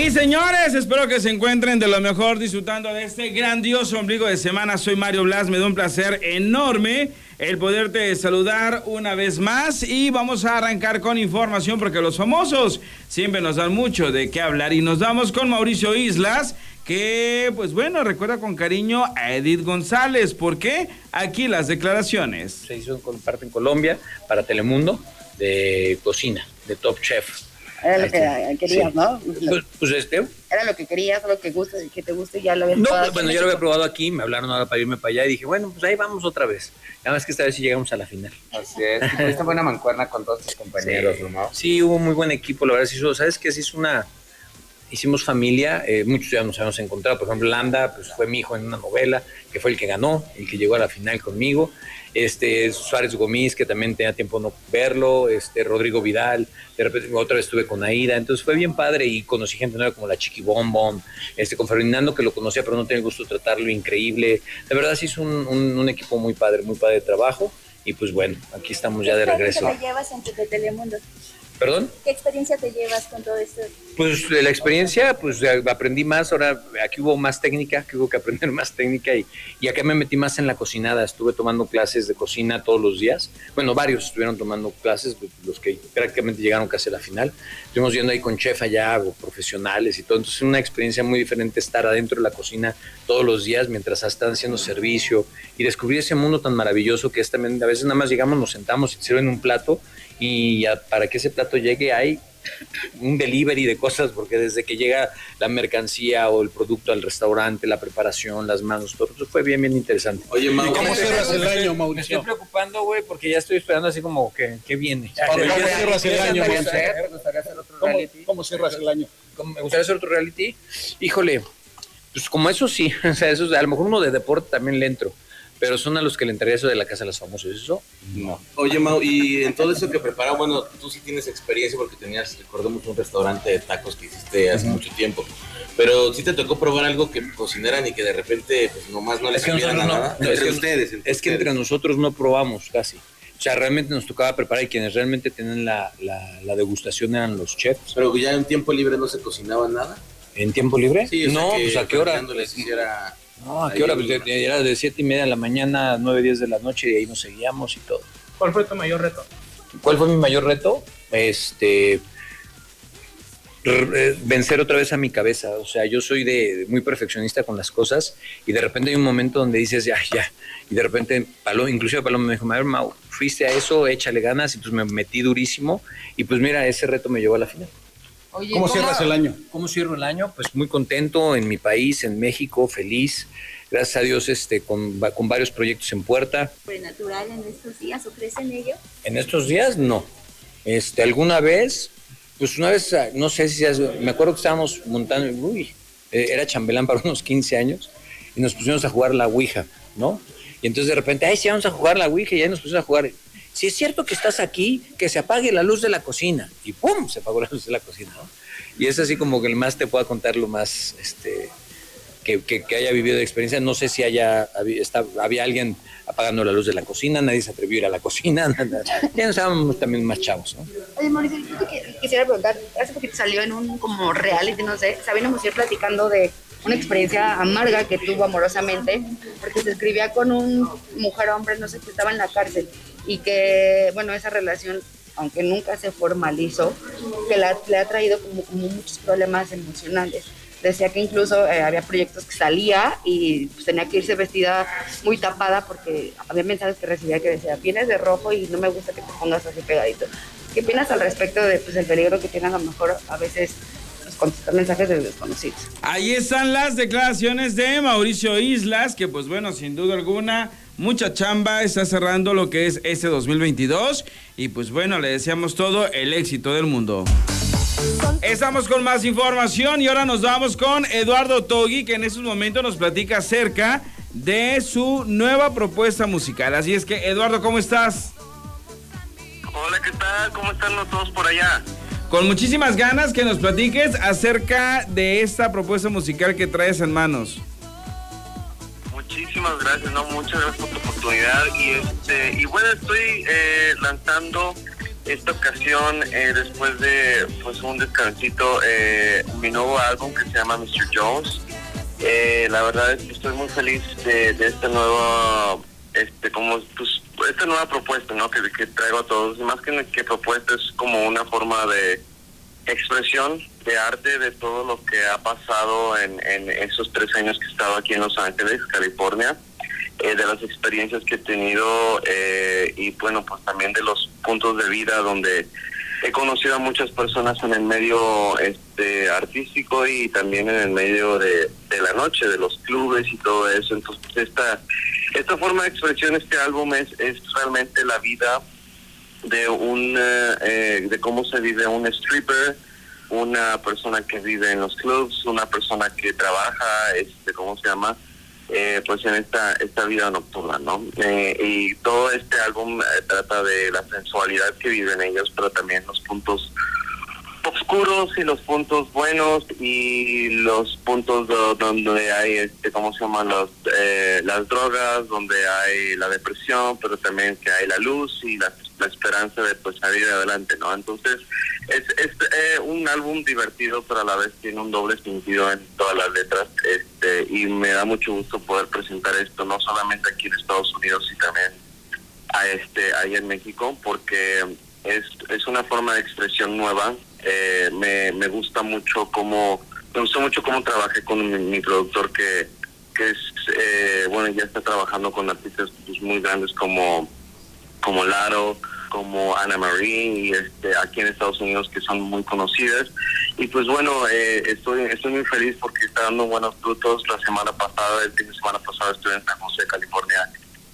Y señores, espero que se encuentren de lo mejor disfrutando de este grandioso ombligo de semana. Soy Mario Blas, me da un placer enorme el poderte saludar una vez más y vamos a arrancar con información porque los famosos siempre nos dan mucho de qué hablar y nos damos con Mauricio Islas que pues bueno recuerda con cariño a Edith González. ¿Por qué? Aquí las declaraciones. Se hizo con parte en Colombia para Telemundo de cocina, de Top Chef. Era lo que querías, ¿no? Pues, pues, este. Era lo que querías, lo que gusta, que te guste, ya lo habías No, pues, bueno, yo lo había probado aquí, me hablaron ahora para irme para allá y dije, bueno, pues ahí vamos otra vez. Nada más que esta vez sí llegamos a la final. Así es. Esta buena mancuerna con todos tus compañeros, ¿no? Sí, hubo muy buen equipo, la verdad, sí, ¿sabes qué? Sí, es una hicimos familia, eh, muchos ya nos habíamos encontrado, por ejemplo, Landa, pues fue mi hijo en una novela, que fue el que ganó, el que llegó a la final conmigo, este Suárez Gomis, que también tenía tiempo no verlo, este Rodrigo Vidal, de repente otra vez estuve con Aida, entonces fue bien padre y conocí gente nueva como la Chiqui Bombom, este, con Ferdinando que lo conocía pero no tenía el gusto de tratarlo, increíble, de verdad sí es un, un, equipo muy padre, muy padre de trabajo. Y pues bueno, aquí estamos ya de regreso. ¿Qué te llevas en Telemundo? ¿Perdón? ¿Qué experiencia te llevas con todo esto? Pues la experiencia, pues aprendí más, ahora aquí hubo más técnica, que hubo que aprender más técnica y, y acá me metí más en la cocinada, estuve tomando clases de cocina todos los días, bueno, varios estuvieron tomando clases, pues, los que prácticamente llegaron casi a la final, estuvimos yendo ahí con chef allá, o profesionales y todo, entonces una experiencia muy diferente estar adentro de la cocina todos los días mientras están haciendo servicio y descubrir ese mundo tan maravilloso que es también, a veces nada más llegamos, nos sentamos y sirven un plato y para que ese plato llegue hay un delivery de cosas, porque desde que llega la mercancía o el producto al restaurante, la preparación, las manos, todo eso fue bien, bien interesante. Oye, Mauricio, ¿cómo cierras el año, Mauricio? Me estoy preocupando, güey, porque ya estoy esperando así como que, ¿qué viene? ¿Cómo cierras el año, ¿Cómo cierras el año? Me gustaría hacer otro reality. Híjole, pues como eso sí, o sea, eso, a lo mejor uno de deporte también le entro pero son a los que le entraría eso de la casa de los famosos, ¿eso? No. Oye, Mau, y en todo eso que prepara, bueno, tú sí tienes experiencia porque tenías, recordemos, un restaurante de tacos que hiciste hace mucho tiempo, pero sí te tocó probar algo que cocinaran y que de repente, pues nomás no les es nada. No, entre ustedes. es que entre nosotros no probamos casi. O sea, realmente nos tocaba preparar y quienes realmente tenían la, la, degustación eran los chefs. Pero ya en tiempo libre no se cocinaba nada. ¿En tiempo libre? Sí, no, pues a qué hora. Les hiciera no, ¿a qué hora? Pues, era de siete y media de la mañana a 9, 10 de la noche y ahí nos seguíamos y todo. ¿Cuál fue tu mayor reto? ¿Cuál fue mi mayor reto? Este eh, vencer otra vez a mi cabeza. O sea, yo soy de, muy perfeccionista con las cosas y de repente hay un momento donde dices, ya, ya. Y de repente, Paloma, inclusive Paloma me dijo, Mau, fuiste a eso, échale ganas y pues me metí durísimo y pues mira, ese reto me llevó a la final. ¿Cómo, cierras el año? ¿Cómo cierro el año? Pues muy contento en mi país, en México, feliz. Gracias a Dios este, con, con varios proyectos en puerta. ¿Natural en estos días o crees en ello? En estos días no. Este, alguna vez, pues una vez, ah, no sé si me acuerdo que estábamos montando, uy, eh, era chambelán para unos 15 años y nos pusimos a jugar la Ouija, ¿no? Y entonces de repente, ay, sí, vamos a jugar la Ouija y ahí nos pusimos a jugar si es cierto que estás aquí, que se apague la luz de la cocina. Y ¡pum! Se apagó la luz de la cocina. Y es así como que el más te pueda contar lo más este, que, haya vivido de experiencia. No sé si haya está, había alguien apagando la luz de la cocina, nadie se atrevió a ir a la cocina. Ya estábamos también más chavos. ¿no? Oye, Mauricio, yo quisiera preguntar, hace poquito salió en un como reality, no sé, Sabina ir platicando de una experiencia amarga que tuvo amorosamente, porque se escribía con un mujer-hombre, no sé, que estaba en la cárcel y que, bueno, esa relación, aunque nunca se formalizó, que le ha traído como, como muchos problemas emocionales. Decía que incluso eh, había proyectos que salía y pues, tenía que irse vestida muy tapada porque había mensajes que recibía que decía, vienes de rojo y no me gusta que te pongas así pegadito. ¿Qué opinas al respecto de pues, el peligro que tiene a lo mejor a veces pues, contestar mensajes de desconocidos. Ahí están las declaraciones de Mauricio Islas, que pues bueno, sin duda alguna mucha chamba, está cerrando lo que es este 2022 y pues bueno, le deseamos todo el éxito del mundo. Estamos con más información y ahora nos vamos con Eduardo Togi, que en estos momentos nos platica acerca de su nueva propuesta musical. Así es que, Eduardo, ¿cómo estás? Hola, ¿qué tal? ¿Cómo están los todos por allá? Con muchísimas ganas que nos platiques acerca de esta propuesta musical que traes en manos muchísimas gracias, no, muchas gracias por tu oportunidad y este y bueno estoy eh, lanzando esta ocasión, eh, después de pues un descansito, eh, mi nuevo álbum que se llama Mr. Jones. Eh, la verdad es que estoy muy feliz de, de esta nueva, este, como, pues, esta nueva propuesta, ¿no? Que, que traigo a todos. Más que, que propuesta es como una forma de expresión de arte de todo lo que ha pasado en, en esos tres años que he estado aquí en Los Ángeles, California eh, de las experiencias que he tenido eh, y bueno, pues también de los puntos de vida donde he conocido a muchas personas en el medio este artístico y también en el medio de, de la noche, de los clubes y todo eso. Entonces, esta, esta forma de expresión, este álbum es, es realmente la vida de un eh, eh, de cómo se vive un stripper una persona que vive en los clubs una persona que trabaja este cómo se llama eh, pues en esta esta vida nocturna no Eh, y todo este álbum eh, trata de la sensualidad que viven ellos pero también los puntos oscuros y los puntos buenos y los puntos do- donde hay este cómo se llaman los eh, las drogas donde hay la depresión pero también que hay la luz y la, la esperanza de pues salir adelante no entonces es, es eh, un álbum divertido pero a la vez tiene un doble sentido en todas las letras este y me da mucho gusto poder presentar esto no solamente aquí en Estados Unidos y también a este ahí en México porque es, es una forma de expresión nueva. Eh, me, me gusta mucho cómo me gusta mucho cómo trabajé con mi, productor que que es eh, bueno ya está trabajando con artistas muy grandes como como Laro como Ana Marie este aquí en Estados Unidos que son muy conocidas y pues bueno eh, estoy estoy muy feliz porque está dando buenos frutos la semana pasada el fin de semana pasado estuve en San José California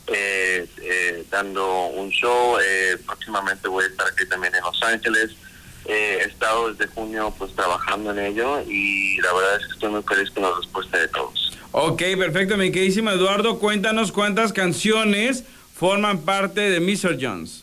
eh, eh, dando un show. Eh, próximamente voy a estar aquí también en Los Ángeles. Eh, he estado desde junio pues trabajando en ello y la verdad es que estoy muy feliz con la respuesta de todos. Ok, perfecto, mi queridísimo Eduardo. Cuéntanos cuántas canciones forman parte de Mr. Jones.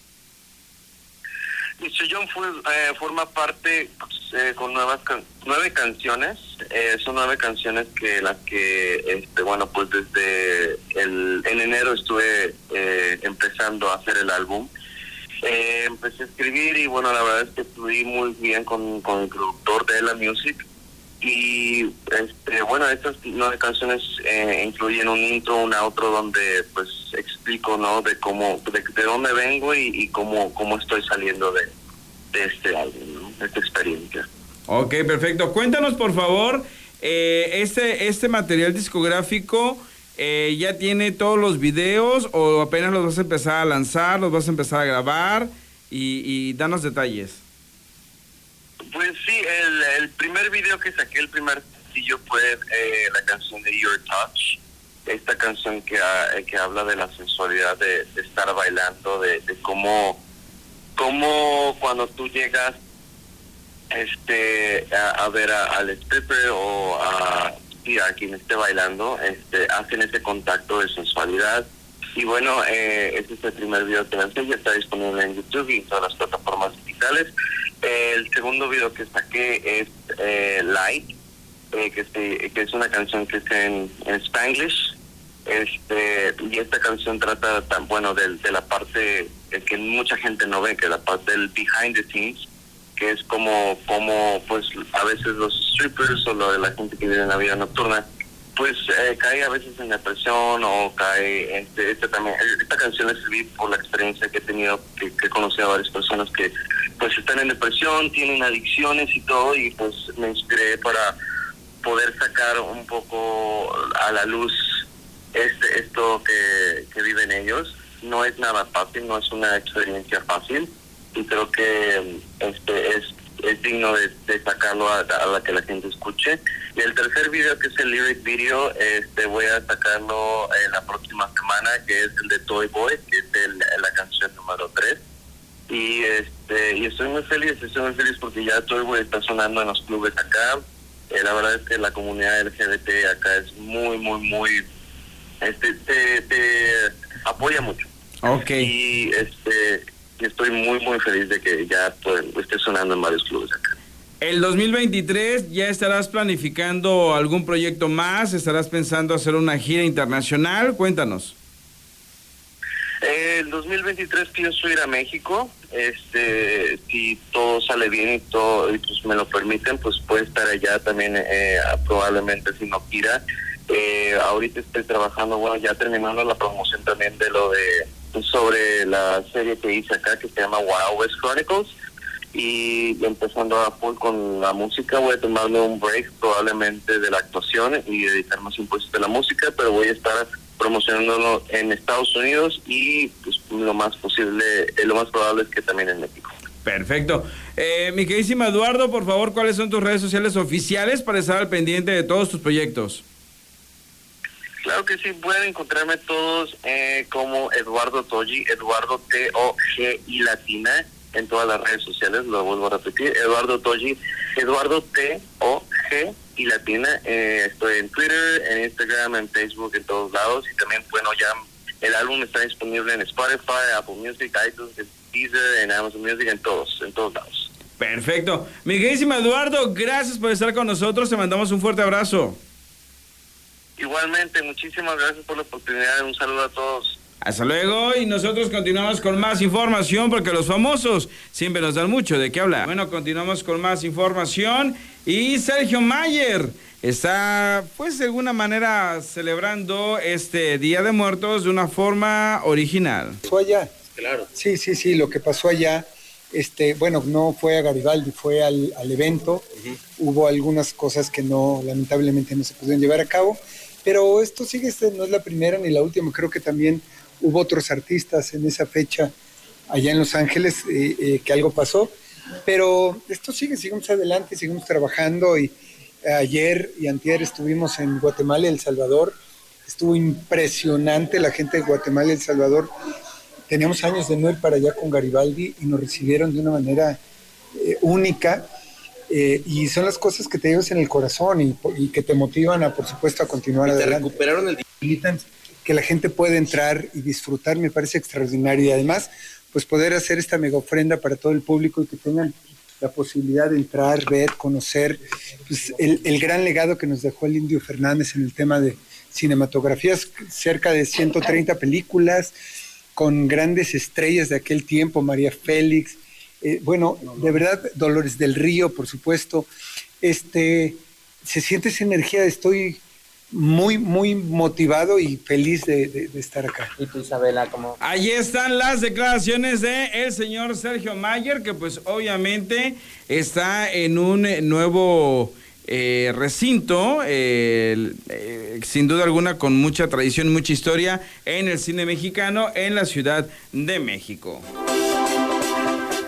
John fue, eh, forma parte pues, eh, con nuevas can- nueve canciones. Eh, son nueve canciones que las que, este, bueno, pues desde el, en enero estuve eh, empezando a hacer el álbum. Eh, empecé a escribir y bueno, la verdad es que fluí muy bien con, con el productor de la Music. Y este, bueno, estas nueve canciones eh, incluyen un intro, un outro donde pues explico, ¿no? De cómo, de, de dónde vengo y, cómo, cómo estoy saliendo de, de este álbum, ¿no? Esta experiencia. Ok, perfecto. Cuéntanos, por favor, eh, este, este material discográfico eh, ya tiene todos los videos o apenas los vas a empezar a lanzar, los vas a empezar a grabar y danos detalles. Pues sí, el, primer video que saqué, el primer sencillo fue eh, la canción de Your Touch, esta canción que, ha- eh, que habla de la sensualidad de, estar bailando, de, de cómo, cómo cuando tú llegas este a, ver a- al stripper o a, a quien esté bailando, este hacen ese contacto de sensualidad. Y bueno, eh, este es el primer video que lancé, ya está disponible en YouTube y en todas las plataformas digitales. El segundo video que saqué es eh, Light, eh, que, se- que es una canción que es en, en Spanglish. Este, y esta canción trata bueno del- de, la parte que mucha gente no ve, que es la parte del behind the scenes, que es como, como pues a veces los strippers o lo de la gente que vive en la vida nocturna, pues eh, cae a veces en depresión o cae, este, este también, esta canción la escribí por la experiencia que he tenido, que he conocido a varias personas que pues están en depresión, tienen adicciones y todo, y pues me inspiré para poder sacar un poco a la luz este, esto que, que viven ellos. No es nada fácil, no es una experiencia fácil y creo que este es, digno de, sacarlo a, a la que la gente escuche. Y el tercer video, que es el lyric video, este voy a sacarlo en la próxima semana, que es el de Toy Boy, que es el- la canción número 3 y este y estoy muy feliz estoy muy feliz porque ya Toy Boy está sonando en los clubes acá. Eh, la verdad es que la comunidad LGBT acá es muy muy muy este te, te apoya mucho. Ok. y este estoy muy muy feliz de que ya pues, esté sonando en varios clubes acá. El 2023 ya estarás planificando algún proyecto más, estarás pensando hacer una gira internacional, cuéntanos. Eh, el 2023 pienso ir a México. Este, si todo sale bien y todo y pues me lo permiten, pues puede estar allá también eh, probablemente si no quiera. Eh, ahorita estoy trabajando, bueno, ya terminando la promoción también de lo de sobre la serie que hice acá que se llama Wild West Chronicles y empezando a full con la música voy a tomarme un break probablemente de la actuación y dedicar más impuestos de la música, pero voy a estar promocionándolo en Estados Unidos y pues lo más posible, eh, lo más probable es que también en México. Perfecto. Eh, mi queridísimo Eduardo, por favor, ¿cuáles son tus redes sociales oficiales para estar al pendiente de todos tus proyectos? Claro que sí, pueden encontrarme todos eh, como Eduardo Toji, Eduardo T-O-G y Latina en todas las redes sociales, lo vuelvo a repetir, Eduardo Toji, Eduardo T-O-G y Latina, eh, estoy en Twitter, en Instagram, en Facebook, en todos lados y también, bueno, ya el álbum está disponible en Spotify, Apple Music, iTunes, Deezer, en Amazon Music, en todos, en todos lados. Perfecto. Mi queridísimo Eduardo, gracias por estar con nosotros, te mandamos un fuerte abrazo. Igualmente, muchísimas gracias por la oportunidad. Un saludo a todos. Hasta luego y nosotros continuamos con más información porque los famosos siempre nos dan mucho de qué hablar. Bueno, continuamos con más información y Sergio Mayer está pues de alguna manera celebrando este Día de Muertos de una forma original. Fue allá. Claro. Sí, sí, sí, lo que pasó allá, este, bueno, no fue a Garibaldi, fue al, al evento. Hubo algunas cosas que no, lamentablemente no se pudieron llevar a cabo, pero esto sigue, este no es la primera ni la última, creo que también hubo otros artistas en esa fecha allá en Los Ángeles eh, eh, que algo pasó, pero esto sigue, seguimos adelante, seguimos trabajando y ayer y antier estuvimos en Guatemala y El Salvador, estuvo impresionante la gente de Guatemala y El Salvador, teníamos años de no ir para allá con Garibaldi y nos recibieron de una manera eh, única. eh, y son las cosas que te llevas en el corazón y, y que te motivan a, por supuesto, a continuar Te adelante recuperaron el que la gente puede entrar y disfrutar, me parece extraordinario. Y además, pues poder hacer esta mega ofrenda para todo el público y que tengan la posibilidad de entrar, ver, conocer pues, el, gran legado que nos dejó el Indio Fernández en el tema de cinematografías, cerca de 130 películas, con grandes estrellas de aquel tiempo, María Félix, eh, bueno, de verdad, Dolores del Río, por supuesto. Este, se siente esa energía, estoy muy, muy motivado y feliz de, de- de estar acá. ¿Y tú, Isabela, cómo? Allí están las declaraciones de el señor Sergio Mayer, que pues obviamente está en un eh, nuevo eh, recinto, eh, eh, sin duda alguna con mucha tradición, mucha historia en el cine mexicano en la Ciudad de México.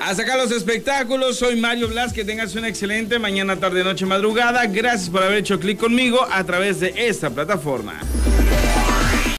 Hasta acá los espectáculos. Soy Mario Blas. Que tengas una excelente mañana, tarde, noche, madrugada. Gracias por haber hecho clic conmigo a través de esta plataforma.